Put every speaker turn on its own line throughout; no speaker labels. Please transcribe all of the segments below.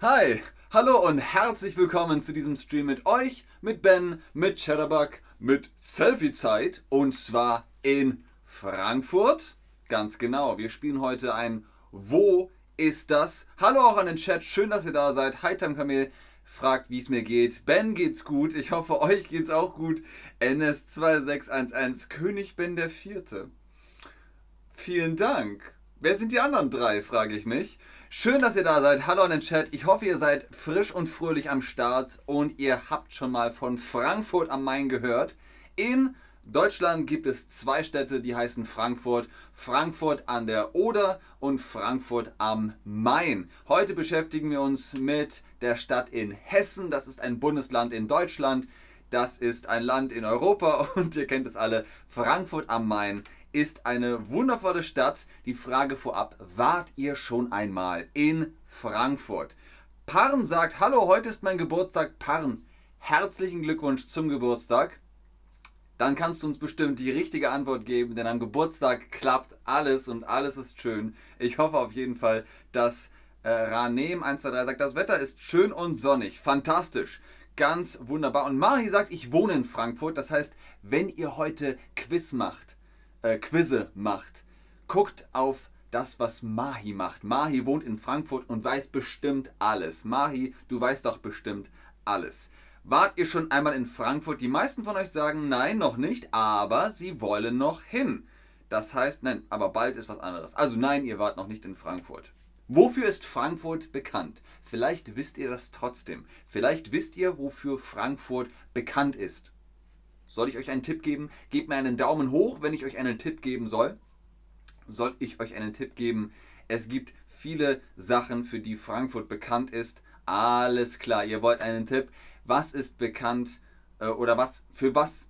Hi, hallo und herzlich willkommen zu diesem Stream mit euch, mit Ben, mit Chatterbug, mit Selfie-Zeit und zwar in Frankfurt. Ganz genau, wir spielen heute ein Wo ist das? Hallo auch an den Chat, schön, dass ihr da seid. Hi Time Kamel fragt, wie es mir geht. Ben geht's gut, ich hoffe euch geht's auch gut. NS2611, König Ben der Vierte. Vielen Dank. Wer sind die anderen drei, frage ich mich. Schön, dass ihr da seid. Hallo an den Chat. Ich hoffe, ihr seid frisch und fröhlich am Start und ihr habt schon mal von Frankfurt am Main gehört. In Deutschland gibt es zwei Städte, die heißen Frankfurt. Frankfurt an der Oder und Frankfurt am Main. Heute beschäftigen wir uns mit der Stadt in Hessen. Das ist ein Bundesland in Deutschland. Das ist ein Land in Europa und ihr kennt es alle. Frankfurt am Main ist eine wundervolle Stadt. Die Frage vorab, wart ihr schon einmal in Frankfurt? Parn sagt, hallo, heute ist mein Geburtstag. Parn, herzlichen Glückwunsch zum Geburtstag. Dann kannst du uns bestimmt die richtige Antwort geben, denn am Geburtstag klappt alles und alles ist schön. Ich hoffe auf jeden Fall, dass äh, Ranem 123 sagt, das Wetter ist schön und sonnig. Fantastisch. Ganz wunderbar. Und Mahi sagt, ich wohne in Frankfurt. Das heißt, wenn ihr heute Quiz macht, äh, Quizze macht, guckt auf das, was Mahi macht. Mahi wohnt in Frankfurt und weiß bestimmt alles. Mahi, du weißt doch bestimmt alles. Wart ihr schon einmal in Frankfurt? Die meisten von euch sagen nein, noch nicht, aber sie wollen noch hin. Das heißt, nein, aber bald ist was anderes. Also nein, ihr wart noch nicht in Frankfurt. Wofür ist Frankfurt bekannt? Vielleicht wisst ihr das trotzdem. Vielleicht wisst ihr, wofür Frankfurt bekannt ist. Soll ich euch einen Tipp geben? Gebt mir einen Daumen hoch, wenn ich euch einen Tipp geben soll. Soll ich euch einen Tipp geben? Es gibt viele Sachen, für die Frankfurt bekannt ist. Alles klar, ihr wollt einen Tipp. Was ist bekannt äh, oder was für was?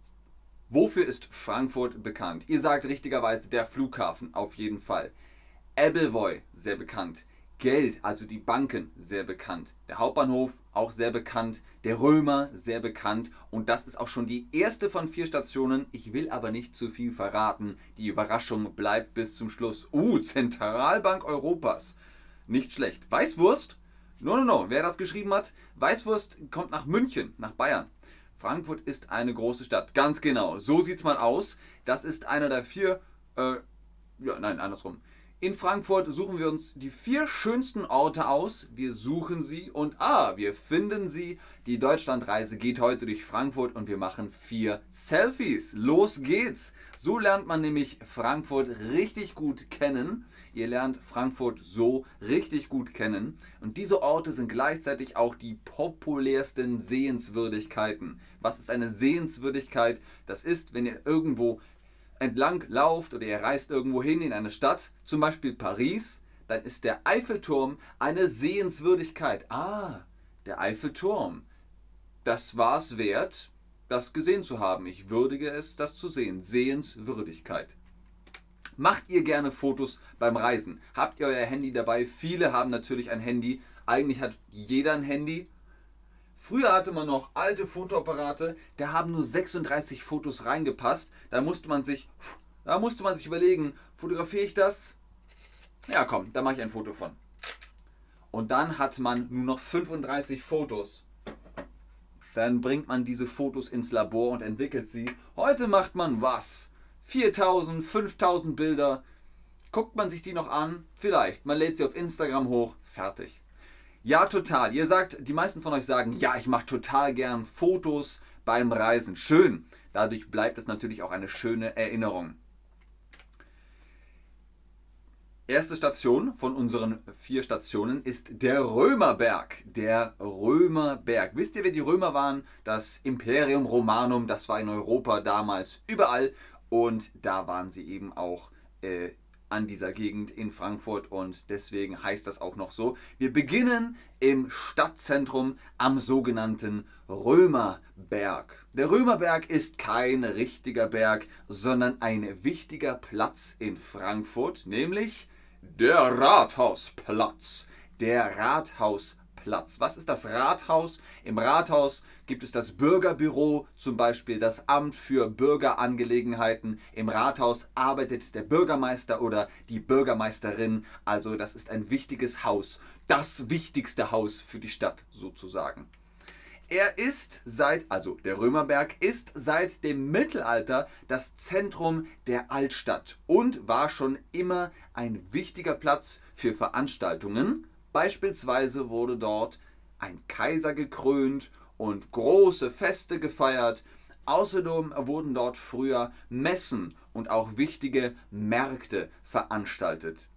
Wofür ist Frankfurt bekannt? Ihr sagt richtigerweise der Flughafen auf jeden Fall. Ebbelwoi, sehr bekannt. Geld, also die Banken, sehr bekannt. Der Hauptbahnhof, auch sehr bekannt. Der Römer, sehr bekannt. Und das ist auch schon die erste von vier Stationen. Ich will aber nicht zu viel verraten. Die Überraschung bleibt bis zum Schluss. Uh, Zentralbank Europas. Nicht schlecht. Weißwurst? No, no, no. Wer das geschrieben hat, Weißwurst kommt nach München, nach Bayern. Frankfurt ist eine große Stadt. Ganz genau. So sieht es mal aus. Das ist einer der vier. Äh, ja, nein, andersrum. In Frankfurt suchen wir uns die vier schönsten Orte aus. Wir suchen sie und ah, wir finden sie. Die Deutschlandreise geht heute durch Frankfurt und wir machen vier Selfies. Los geht's! So lernt man nämlich Frankfurt richtig gut kennen. Ihr lernt Frankfurt so richtig gut kennen. Und diese Orte sind gleichzeitig auch die populärsten Sehenswürdigkeiten. Was ist eine Sehenswürdigkeit? Das ist, wenn ihr irgendwo entlang lauft oder ihr reist irgendwo hin in eine Stadt, zum Beispiel Paris, dann ist der Eiffelturm eine Sehenswürdigkeit. Ah, der Eiffelturm. Das war es wert, das gesehen zu haben. Ich würdige es, das zu sehen. Sehenswürdigkeit. Macht ihr gerne Fotos beim Reisen? Habt ihr euer Handy dabei? Viele haben natürlich ein Handy. Eigentlich hat jeder ein Handy. Früher hatte man noch alte Fotoapparate, da haben nur 36 Fotos reingepasst. Da musste man sich, da musste man sich überlegen, fotografiere ich das? Ja, komm, da mache ich ein Foto von. Und dann hat man nur noch 35 Fotos. Dann bringt man diese Fotos ins Labor und entwickelt sie. Heute macht man was? 4000, 5000 Bilder. Guckt man sich die noch an? Vielleicht. Man lädt sie auf Instagram hoch. Fertig. Ja, total. Ihr sagt, die meisten von euch sagen, ja, ich mache total gern Fotos beim Reisen. Schön. Dadurch bleibt es natürlich auch eine schöne Erinnerung. Erste Station von unseren vier Stationen ist der Römerberg. Der Römerberg. Wisst ihr, wer die Römer waren? Das Imperium Romanum, das war in Europa damals überall. Und da waren sie eben auch äh, an dieser Gegend in Frankfurt und deswegen heißt das auch noch so. Wir beginnen im Stadtzentrum am sogenannten Römerberg. Der Römerberg ist kein richtiger Berg, sondern ein wichtiger Platz in Frankfurt, nämlich der Rathausplatz. Der Rathausplatz. Platz. Was ist das Rathaus? Im Rathaus gibt es das Bürgerbüro, zum Beispiel das Amt für Bürgerangelegenheiten. Im Rathaus arbeitet der Bürgermeister oder die Bürgermeisterin. Also das ist ein wichtiges Haus. Das wichtigste Haus für die Stadt sozusagen. Er ist seit, also der Römerberg ist seit dem Mittelalter das Zentrum der Altstadt und war schon immer ein wichtiger Platz für Veranstaltungen. Beispielsweise wurde dort ein Kaiser gekrönt und große Feste gefeiert. Außerdem wurden dort früher Messen und auch wichtige Märkte veranstaltet.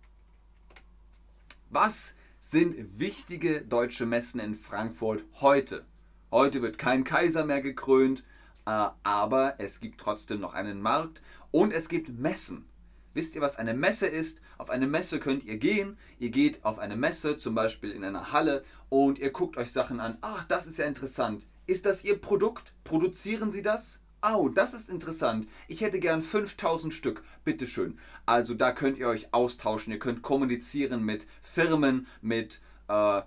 Was sind wichtige deutsche Messen in Frankfurt heute? Heute wird kein Kaiser mehr gekrönt, äh, aber es gibt trotzdem noch einen Markt und es gibt Messen. Wisst ihr, was eine Messe ist? Auf eine Messe könnt ihr gehen. Ihr geht auf eine Messe, zum Beispiel in einer Halle, und ihr guckt euch Sachen an. Ach, das ist ja interessant. Ist das Ihr Produkt? Produzieren Sie das? Oh, das ist interessant. Ich hätte gern 5000 Stück. Bitteschön. Also da könnt ihr euch austauschen. Ihr könnt kommunizieren mit Firmen, mit äh,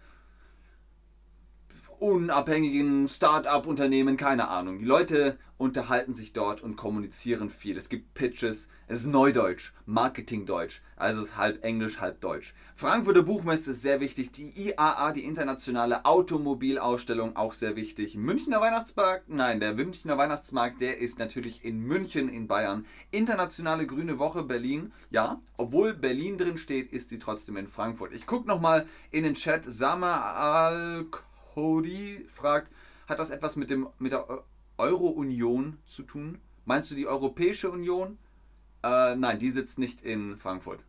unabhängigen Start-up-Unternehmen, keine Ahnung. Die Leute unterhalten sich dort und kommunizieren viel. Es gibt Pitches, es ist Neudeutsch, Marketingdeutsch, also es ist halb Englisch, halb Deutsch. Frankfurter Buchmesse ist sehr wichtig, die IAA, die internationale Automobilausstellung, auch sehr wichtig. Münchner Weihnachtsmarkt, nein, der Münchner Weihnachtsmarkt, der ist natürlich in München in Bayern. Internationale Grüne Woche Berlin, ja, obwohl Berlin drin steht, ist sie trotzdem in Frankfurt. Ich gucke nochmal in den Chat, Sama Al Cody fragt, hat das etwas mit, dem, mit der Euro-Union zu tun? Meinst du die Europäische Union? Äh, nein, die sitzt nicht in Frankfurt.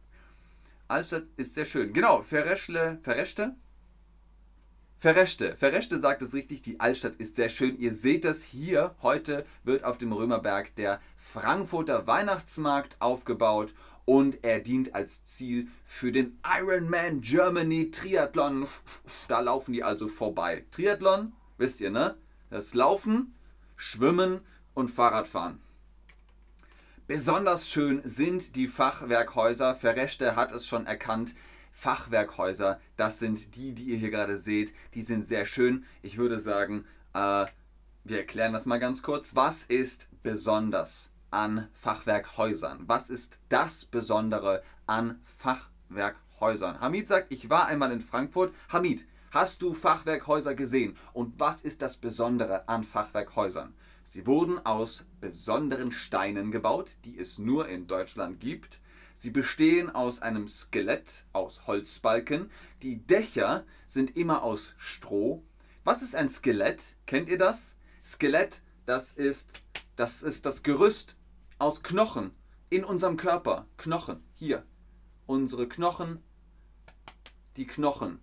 Altstadt ist sehr schön. Genau, Verreschle, Verrechte? Verrechte. Verrechte sagt es richtig, die Altstadt ist sehr schön. Ihr seht das hier. Heute wird auf dem Römerberg der Frankfurter Weihnachtsmarkt aufgebaut und er dient als Ziel für den Ironman Germany Triathlon. Da laufen die also vorbei. Triathlon, wisst ihr, ne? Das Laufen, Schwimmen und Fahrradfahren. Besonders schön sind die Fachwerkhäuser. Verrechte hat es schon erkannt. Fachwerkhäuser, das sind die, die ihr hier gerade seht. Die sind sehr schön. Ich würde sagen, äh, wir erklären das mal ganz kurz. Was ist besonders? An Fachwerkhäusern? Was ist das Besondere an Fachwerkhäusern? Hamid sagt, ich war einmal in Frankfurt. Hamid, hast du Fachwerkhäuser gesehen? Und was ist das Besondere an Fachwerkhäusern? Sie wurden aus besonderen Steinen gebaut, die es nur in Deutschland gibt. Sie bestehen aus einem Skelett aus Holzbalken. Die Dächer sind immer aus Stroh. Was ist ein Skelett? Kennt ihr das? Skelett, das ist das, ist das Gerüst aus Knochen in unserem Körper. Knochen, hier. Unsere Knochen, die Knochen.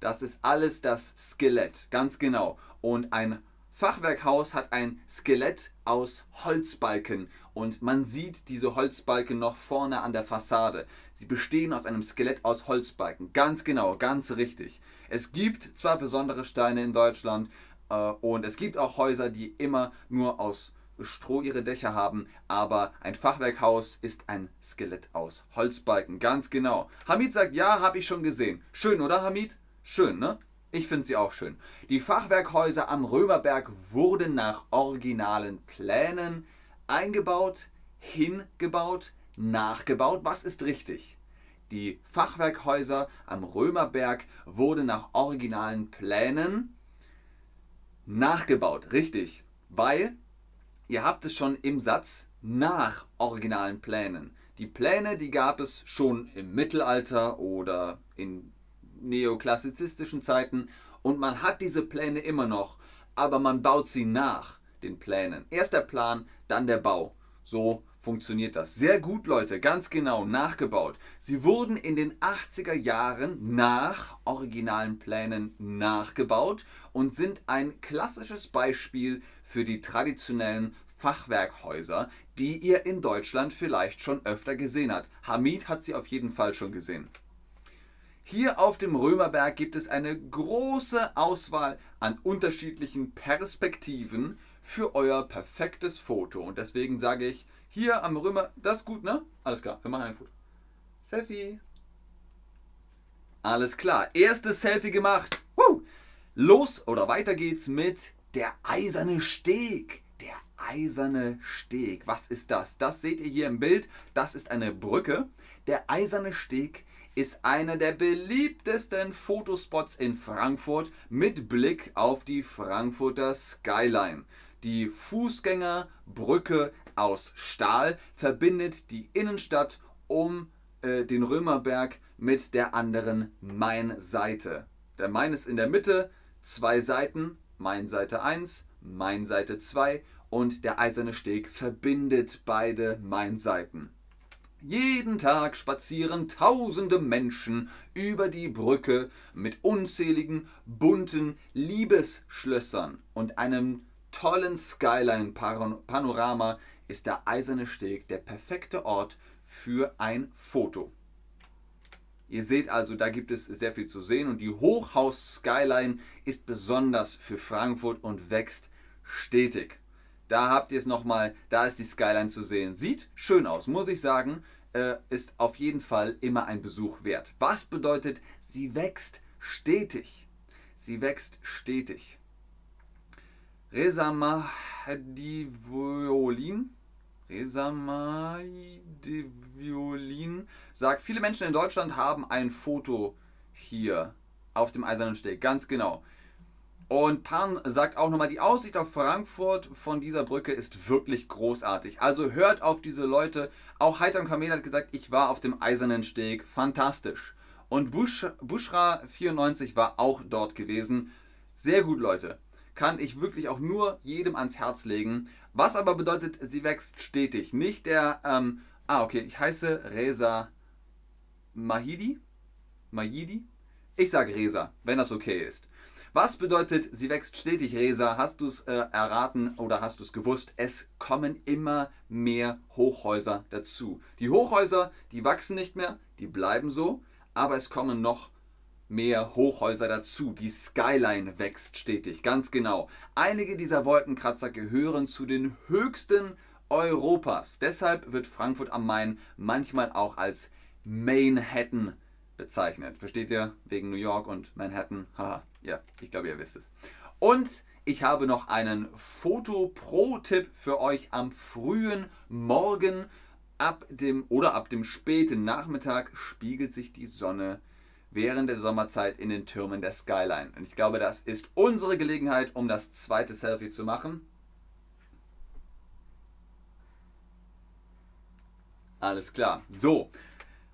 Das ist alles das Skelett, ganz genau. Und ein Fachwerkhaus hat ein Skelett aus Holzbalken und man sieht diese Holzbalken noch vorne an der Fassade. Sie bestehen aus einem Skelett aus Holzbalken. Ganz genau, ganz richtig. Es gibt zwar besondere Steine in Deutschland äh, und es gibt auch Häuser, die immer nur aus Stroh ihre Dächer haben, aber ein Fachwerkhaus ist ein Skelett aus Holzbalken, ganz genau. Hamid sagt, ja, habe ich schon gesehen. Schön, oder Hamid? Schön, ne? Ich finde sie auch schön. Die Fachwerkhäuser am Römerberg wurden nach originalen Plänen eingebaut, hingebaut, nachgebaut. Was ist richtig? Die Fachwerkhäuser am Römerberg wurden nach originalen Plänen nachgebaut. Richtig. Weil Ihr habt es schon im Satz nach originalen Plänen. Die Pläne, die gab es schon im Mittelalter oder in neoklassizistischen Zeiten und man hat diese Pläne immer noch, aber man baut sie nach den Plänen. Erst der Plan, dann der Bau. So funktioniert das. Sehr gut, Leute, ganz genau nachgebaut. Sie wurden in den 80er Jahren nach originalen Plänen nachgebaut und sind ein klassisches Beispiel für die traditionellen Fachwerkhäuser, die ihr in Deutschland vielleicht schon öfter gesehen habt. Hamid hat sie auf jeden Fall schon gesehen. Hier auf dem Römerberg gibt es eine große Auswahl an unterschiedlichen Perspektiven für euer perfektes Foto. Und deswegen sage ich, hier am Römer, das ist gut, ne? Alles klar, wir machen ein Foto. Selfie. Alles klar, erstes Selfie gemacht. Woo! Los oder weiter geht's mit der eiserne Steg. Der eiserne Steg. Was ist das? Das seht ihr hier im Bild. Das ist eine Brücke. Der eiserne Steg ist einer der beliebtesten Fotospots in Frankfurt mit Blick auf die Frankfurter Skyline. Die Fußgängerbrücke aus Stahl verbindet die Innenstadt um äh, den Römerberg mit der anderen Mainseite. Der Main ist in der Mitte, zwei Seiten, Main Seite 1, Main Seite 2 und der eiserne Steg verbindet beide Main-Seiten. Jeden Tag spazieren tausende Menschen über die Brücke mit unzähligen bunten Liebesschlössern und einem tollen Skyline-Panorama ist der Eiserne Steg der perfekte Ort für ein Foto. Ihr seht also, da gibt es sehr viel zu sehen und die Hochhaus-Skyline ist besonders für Frankfurt und wächst stetig. Da habt ihr es nochmal, da ist die Skyline zu sehen. Sieht schön aus, muss ich sagen. Äh, ist auf jeden Fall immer ein Besuch wert. Was bedeutet, sie wächst stetig? Sie wächst stetig. Resama di Violin. Resama di Violin sagt, viele Menschen in Deutschland haben ein Foto hier auf dem Eisernen Steg. Ganz genau. Und Pan sagt auch nochmal, die Aussicht auf Frankfurt von dieser Brücke ist wirklich großartig. Also hört auf diese Leute. Auch Heiter Kamel hat gesagt, ich war auf dem Eisernen Steg. Fantastisch. Und Bush, Bushra94 war auch dort gewesen. Sehr gut, Leute. Kann ich wirklich auch nur jedem ans Herz legen. Was aber bedeutet, sie wächst stetig. Nicht der, ähm, ah, okay, ich heiße Reza Mahidi. Mahidi? Ich sage Reza, wenn das okay ist. Was bedeutet, sie wächst stetig, Resa? Hast du es äh, erraten oder hast du es gewusst? Es kommen immer mehr Hochhäuser dazu. Die Hochhäuser, die wachsen nicht mehr, die bleiben so, aber es kommen noch mehr Hochhäuser dazu. Die Skyline wächst stetig, ganz genau. Einige dieser Wolkenkratzer gehören zu den höchsten Europas. Deshalb wird Frankfurt am Main manchmal auch als Manhattan bezeichnet. Versteht ihr? Wegen New York und Manhattan. Haha, ja, ich glaube, ihr wisst es. Und ich habe noch einen Foto-Pro-Tipp für euch am frühen Morgen. Ab dem oder ab dem späten Nachmittag spiegelt sich die Sonne während der Sommerzeit in den Türmen der Skyline. Und ich glaube, das ist unsere Gelegenheit, um das zweite Selfie zu machen. Alles klar. So,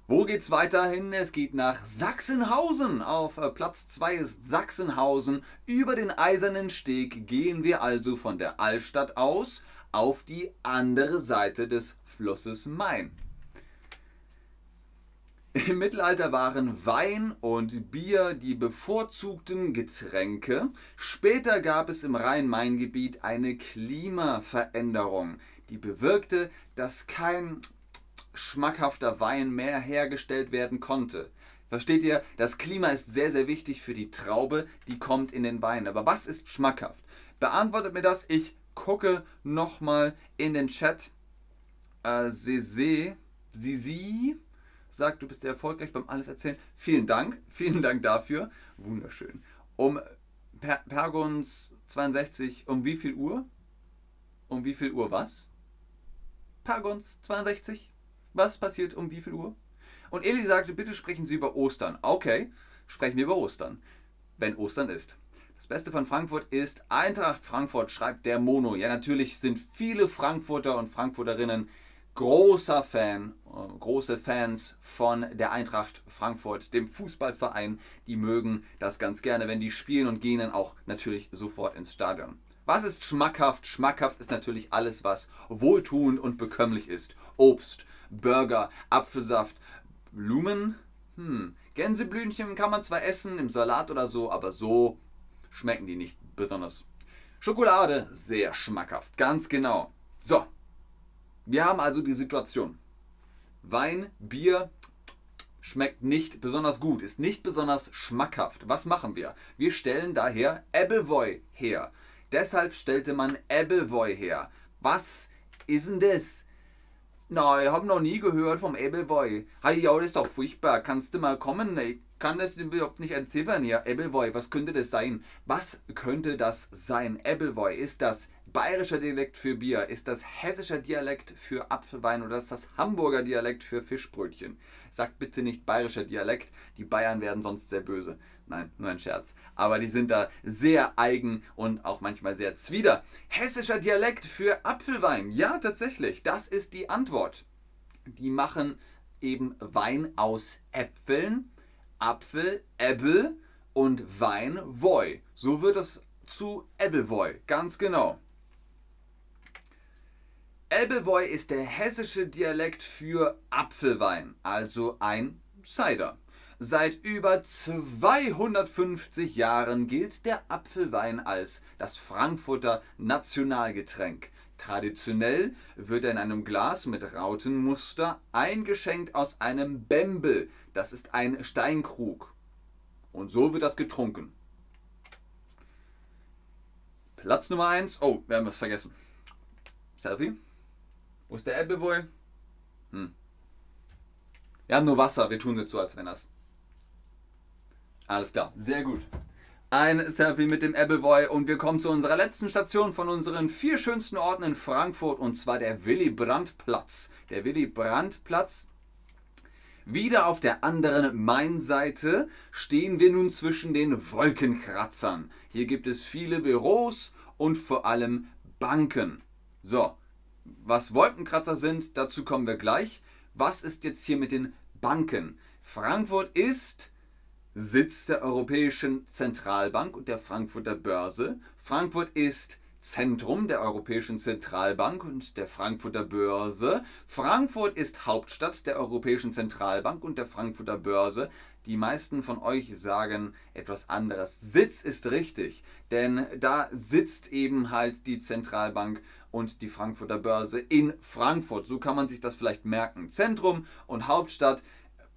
wo geht's weiterhin? Es geht nach Sachsenhausen. Auf äh, Platz 2 ist Sachsenhausen. Über den Eisernen Steg gehen wir also von der Altstadt aus auf die andere Seite des Flusses Main. Im Mittelalter waren Wein und Bier die bevorzugten Getränke. Später gab es im Rhein-Main-Gebiet eine Klimaveränderung, die bewirkte, dass kein schmackhafter Wein mehr hergestellt werden konnte. Versteht ihr? Das Klima ist sehr, sehr wichtig für die Traube, die kommt in den Wein. Aber was ist schmackhaft? Beantwortet mir das. Ich gucke nochmal in den Chat. Äh, Sese, Sisi sagt, du bist sehr erfolgreich beim Alles erzählen. Vielen Dank, vielen Dank dafür. Wunderschön. Um per Pergons 62, um wie viel Uhr? Um wie viel Uhr was? Pergons 62? Was passiert um wie viel Uhr? Und Eli sagte, bitte sprechen Sie über Ostern. Okay, sprechen wir über Ostern, wenn Ostern ist. Das Beste von Frankfurt ist, Eintracht Frankfurt schreibt der Mono. Ja, natürlich sind viele Frankfurter und Frankfurterinnen großer Fan, äh, große Fans von der Eintracht Frankfurt, dem Fußballverein. Die mögen das ganz gerne, wenn die spielen und gehen dann auch natürlich sofort ins Stadion. Was ist schmackhaft? Schmackhaft ist natürlich alles, was wohltuend und bekömmlich ist. Obst, Burger, Apfelsaft, Blumen. Hm. Gänseblümchen kann man zwar essen im Salat oder so, aber so schmecken die nicht besonders. Schokolade, sehr schmackhaft, ganz genau. So, wir haben also die Situation. Wein, Bier schmeckt nicht besonders gut, ist nicht besonders schmackhaft. Was machen wir? Wir stellen daher Appleboy her. Deshalb stellte man Appleboy her. Was ist denn das? Nein, ich habe noch nie gehört vom Appleboy. Hey, ja, das ist doch furchtbar. Kannst du mal kommen? Ich kann das überhaupt nicht entziffern hier. Appleboy, was könnte das sein? Was könnte das sein? Appleboy, ist das bayerischer Dialekt für Bier? Ist das hessischer Dialekt für Apfelwein oder ist das Hamburger Dialekt für Fischbrötchen? Sagt bitte nicht bayerischer Dialekt, die Bayern werden sonst sehr böse. Nein, nur ein Scherz. Aber die sind da sehr eigen und auch manchmal sehr zwider. Hessischer Dialekt für Apfelwein. Ja, tatsächlich. Das ist die Antwort. Die machen eben Wein aus Äpfeln, Apfel, Äppel und Wein, Woi. So wird es zu Ebbelwoi. Ganz genau. Elbevoy ist der hessische Dialekt für Apfelwein, also ein Cider. Seit über 250 Jahren gilt der Apfelwein als das Frankfurter Nationalgetränk. Traditionell wird er in einem Glas mit Rautenmuster eingeschenkt aus einem Bembel. Das ist ein Steinkrug. Und so wird das getrunken. Platz Nummer 1. Oh, wir haben was vergessen. Selfie. Wo ist der Appleboy? Hm. Wir haben nur Wasser, wir tun jetzt so, als wenn das. Alles klar, sehr gut. Ein Selfie mit dem Appleboy und wir kommen zu unserer letzten Station von unseren vier schönsten Orten in Frankfurt und zwar der Willy Brandt Platz. Der Willy Brandt Platz. Wieder auf der anderen Main-Seite stehen wir nun zwischen den Wolkenkratzern. Hier gibt es viele Büros und vor allem Banken. So, was Wolkenkratzer sind, dazu kommen wir gleich. Was ist jetzt hier mit den Banken? Frankfurt ist Sitz der Europäischen Zentralbank und der Frankfurter Börse. Frankfurt ist Zentrum der Europäischen Zentralbank und der Frankfurter Börse. Frankfurt ist Hauptstadt der Europäischen Zentralbank und der Frankfurter Börse. Die meisten von euch sagen etwas anderes. Sitz ist richtig, denn da sitzt eben halt die Zentralbank und die Frankfurter Börse in Frankfurt. So kann man sich das vielleicht merken. Zentrum und Hauptstadt.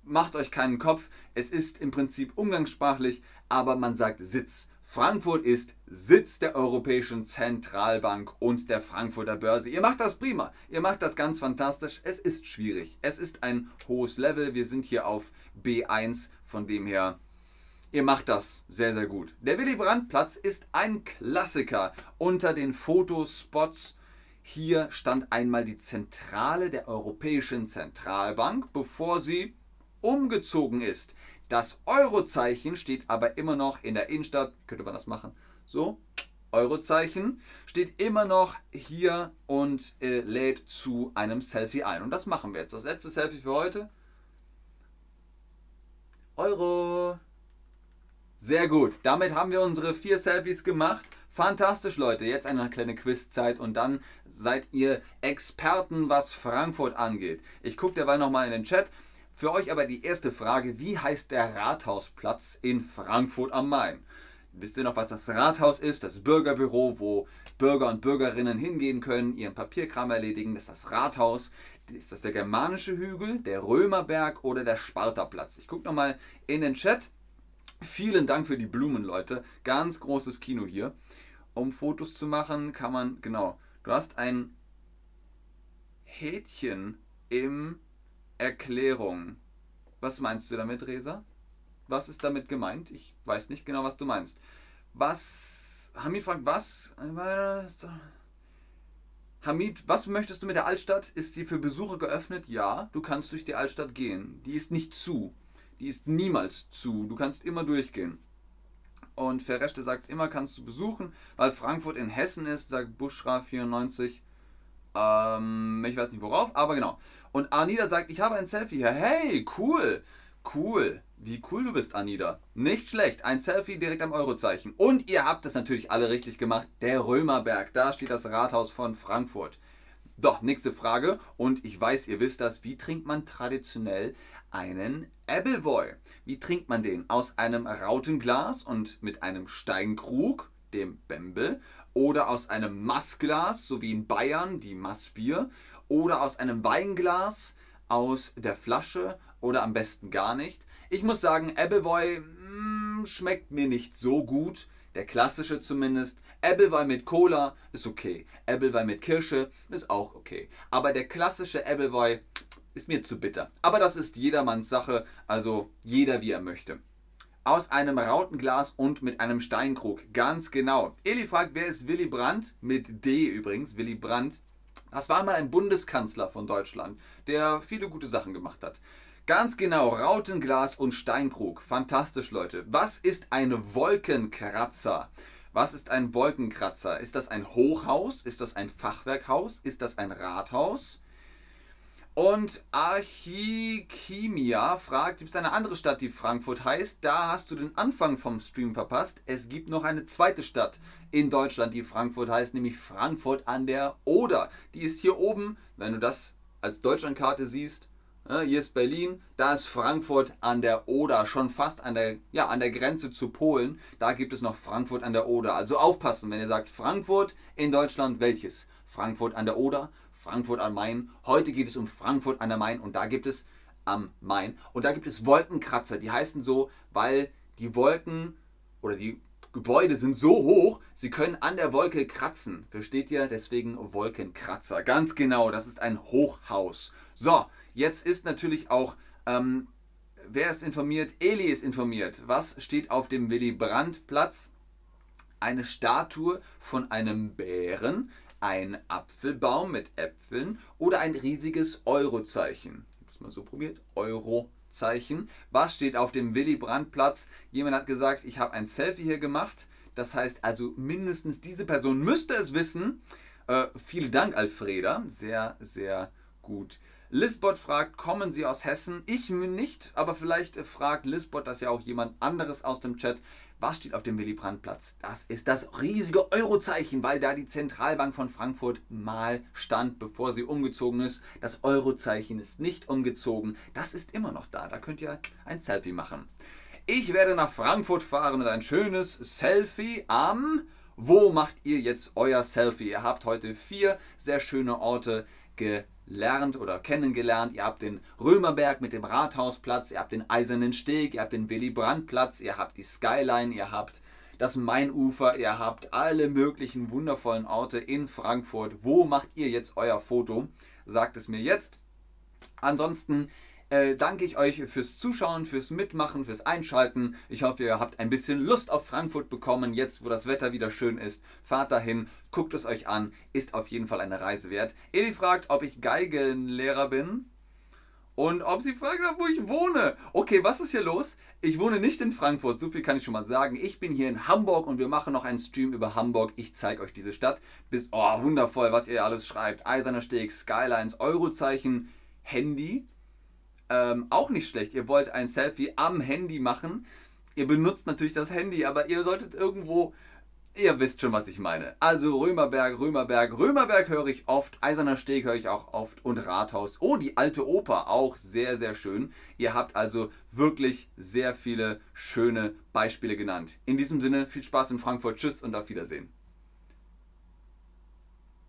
Macht euch keinen Kopf. Es ist im Prinzip umgangssprachlich, aber man sagt Sitz. Frankfurt ist Sitz der Europäischen Zentralbank und der Frankfurter Börse. Ihr macht das prima. Ihr macht das ganz fantastisch. Es ist schwierig. Es ist ein hohes Level. Wir sind hier auf B1. Von dem her, ihr macht das sehr, sehr gut. Der Willy Brandt Platz ist ein Klassiker unter den Fotospots hier stand einmal die Zentrale der Europäischen Zentralbank, bevor sie umgezogen ist. Das Eurozeichen steht aber immer noch in der Innenstadt. Könnte man das machen? So, Eurozeichen steht immer noch hier und äh, lädt zu einem Selfie ein. Und das machen wir jetzt. Das letzte Selfie für heute. Euro. Sehr gut. Damit haben wir unsere vier Selfies gemacht. Fantastisch, Leute. Jetzt eine kleine Quizzeit und dann seid ihr Experten, was Frankfurt angeht. Ich gucke derweil nochmal in den Chat. Für euch aber die erste Frage: Wie heißt der Rathausplatz in Frankfurt am Main? Wisst ihr noch, was das Rathaus ist? Das Bürgerbüro, wo Bürger und Bürgerinnen hingehen können, ihren Papierkram erledigen. Das ist das Rathaus. Ist das der germanische Hügel, der Römerberg oder der Spartaplatz? Ich gucke nochmal in den Chat. Vielen Dank für die Blumen, Leute. Ganz großes Kino hier um Fotos zu machen, kann man, genau, du hast ein Häkchen im Erklärung. Was meinst du damit, Resa? Was ist damit gemeint? Ich weiß nicht genau, was du meinst. Was, Hamid fragt, was? Hamid, was möchtest du mit der Altstadt? Ist sie für Besucher geöffnet? Ja, du kannst durch die Altstadt gehen. Die ist nicht zu. Die ist niemals zu. Du kannst immer durchgehen. Und Verrechte sagt, immer kannst du besuchen, weil Frankfurt in Hessen ist, sagt Buschra 94. Ähm, ich weiß nicht worauf, aber genau. Und Anida sagt, ich habe ein Selfie hier. Hey, cool, cool. Wie cool du bist, Anida. Nicht schlecht. Ein Selfie direkt am Eurozeichen. Und ihr habt es natürlich alle richtig gemacht. Der Römerberg. Da steht das Rathaus von Frankfurt. Doch, nächste Frage. Und ich weiß, ihr wisst das. Wie trinkt man traditionell einen Appleboy. Wie trinkt man den? Aus einem Rautenglas und mit einem Steinkrug, dem Bembel, oder aus einem Massglas, so wie in Bayern die Massbier, oder aus einem Weinglas, aus der Flasche oder am besten gar nicht. Ich muss sagen, Appleboy mm, schmeckt mir nicht so gut, der klassische zumindest. Appleboy mit Cola ist okay. Appleboy mit Kirsche ist auch okay. Aber der klassische Appleboy ist mir zu bitter. Aber das ist jedermanns Sache, also jeder wie er möchte. Aus einem Rautenglas und mit einem Steinkrug. Ganz genau. Eli fragt, wer ist Willy Brandt? Mit D übrigens. Willy Brandt. Das war mal ein Bundeskanzler von Deutschland, der viele gute Sachen gemacht hat. Ganz genau, Rautenglas und Steinkrug. Fantastisch, Leute. Was ist ein Wolkenkratzer? Was ist ein Wolkenkratzer? Ist das ein Hochhaus? Ist das ein Fachwerkhaus? Ist das ein Rathaus? Und Archikimia fragt, gibt es eine andere Stadt, die Frankfurt heißt? Da hast du den Anfang vom Stream verpasst. Es gibt noch eine zweite Stadt in Deutschland, die Frankfurt heißt, nämlich Frankfurt an der Oder. Die ist hier oben, wenn du das als Deutschlandkarte siehst. Hier ist Berlin, da ist Frankfurt an der Oder, schon fast an der, ja, an der Grenze zu Polen. Da gibt es noch Frankfurt an der Oder. Also aufpassen, wenn ihr sagt Frankfurt in Deutschland, welches? Frankfurt an der Oder, Frankfurt am Main. Heute geht es um Frankfurt an der Main und da gibt es am Main und da gibt es Wolkenkratzer. Die heißen so, weil die Wolken oder die Gebäude sind so hoch, sie können an der Wolke kratzen. Versteht ihr? Deswegen Wolkenkratzer. Ganz genau, das ist ein Hochhaus. So, jetzt ist natürlich auch, ähm, wer ist informiert? Eli ist informiert. Was steht auf dem Willy Brandt Platz? Eine Statue von einem Bären, ein Apfelbaum mit Äpfeln oder ein riesiges Eurozeichen. Ich habe es mal so probiert. Eurozeichen. Was steht auf dem Willy Brandt Platz? Jemand hat gesagt, ich habe ein Selfie hier gemacht. Das heißt also, mindestens diese Person müsste es wissen. Äh, vielen Dank, Alfreda. Sehr, sehr gut. Lisbot fragt, kommen Sie aus Hessen? Ich nicht, aber vielleicht fragt Lisbot das ja auch jemand anderes aus dem Chat. Was steht auf dem Willy Brandt-Platz? Das ist das riesige Eurozeichen, weil da die Zentralbank von Frankfurt mal stand, bevor sie umgezogen ist. Das Eurozeichen ist nicht umgezogen. Das ist immer noch da. Da könnt ihr ein Selfie machen. Ich werde nach Frankfurt fahren und ein schönes Selfie am... Wo macht ihr jetzt euer Selfie? Ihr habt heute vier sehr schöne Orte gelernt lernt oder kennengelernt. Ihr habt den Römerberg mit dem Rathausplatz, ihr habt den Eisernen Steg, ihr habt den Willy Brandt Platz, ihr habt die Skyline, ihr habt das Mainufer, ihr habt alle möglichen wundervollen Orte in Frankfurt. Wo macht ihr jetzt euer Foto? Sagt es mir jetzt. Ansonsten äh, danke ich euch fürs Zuschauen, fürs Mitmachen, fürs Einschalten. Ich hoffe, ihr habt ein bisschen Lust auf Frankfurt bekommen, jetzt wo das Wetter wieder schön ist. Fahrt dahin, guckt es euch an, ist auf jeden Fall eine Reise wert. Eli fragt, ob ich Geigenlehrer bin. Und ob sie fragt, wo ich wohne. Okay, was ist hier los? Ich wohne nicht in Frankfurt, so viel kann ich schon mal sagen. Ich bin hier in Hamburg und wir machen noch einen Stream über Hamburg. Ich zeige euch diese Stadt. Bis, oh, wundervoll, was ihr alles schreibt. Eiserner Steg, Skylines, Eurozeichen, Handy. Ähm, auch nicht schlecht. Ihr wollt ein Selfie am Handy machen. Ihr benutzt natürlich das Handy, aber ihr solltet irgendwo. Ihr wisst schon, was ich meine. Also Römerberg, Römerberg, Römerberg höre ich oft, Eiserner Steg höre ich auch oft und Rathaus. Oh, die alte Oper, auch sehr, sehr schön. Ihr habt also wirklich sehr viele schöne Beispiele genannt. In diesem Sinne, viel Spaß in Frankfurt, tschüss und auf Wiedersehen.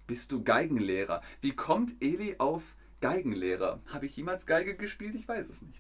Bist du Geigenlehrer? Wie kommt Eli auf Geigenlehrer. Habe ich jemals Geige gespielt? Ich weiß es nicht.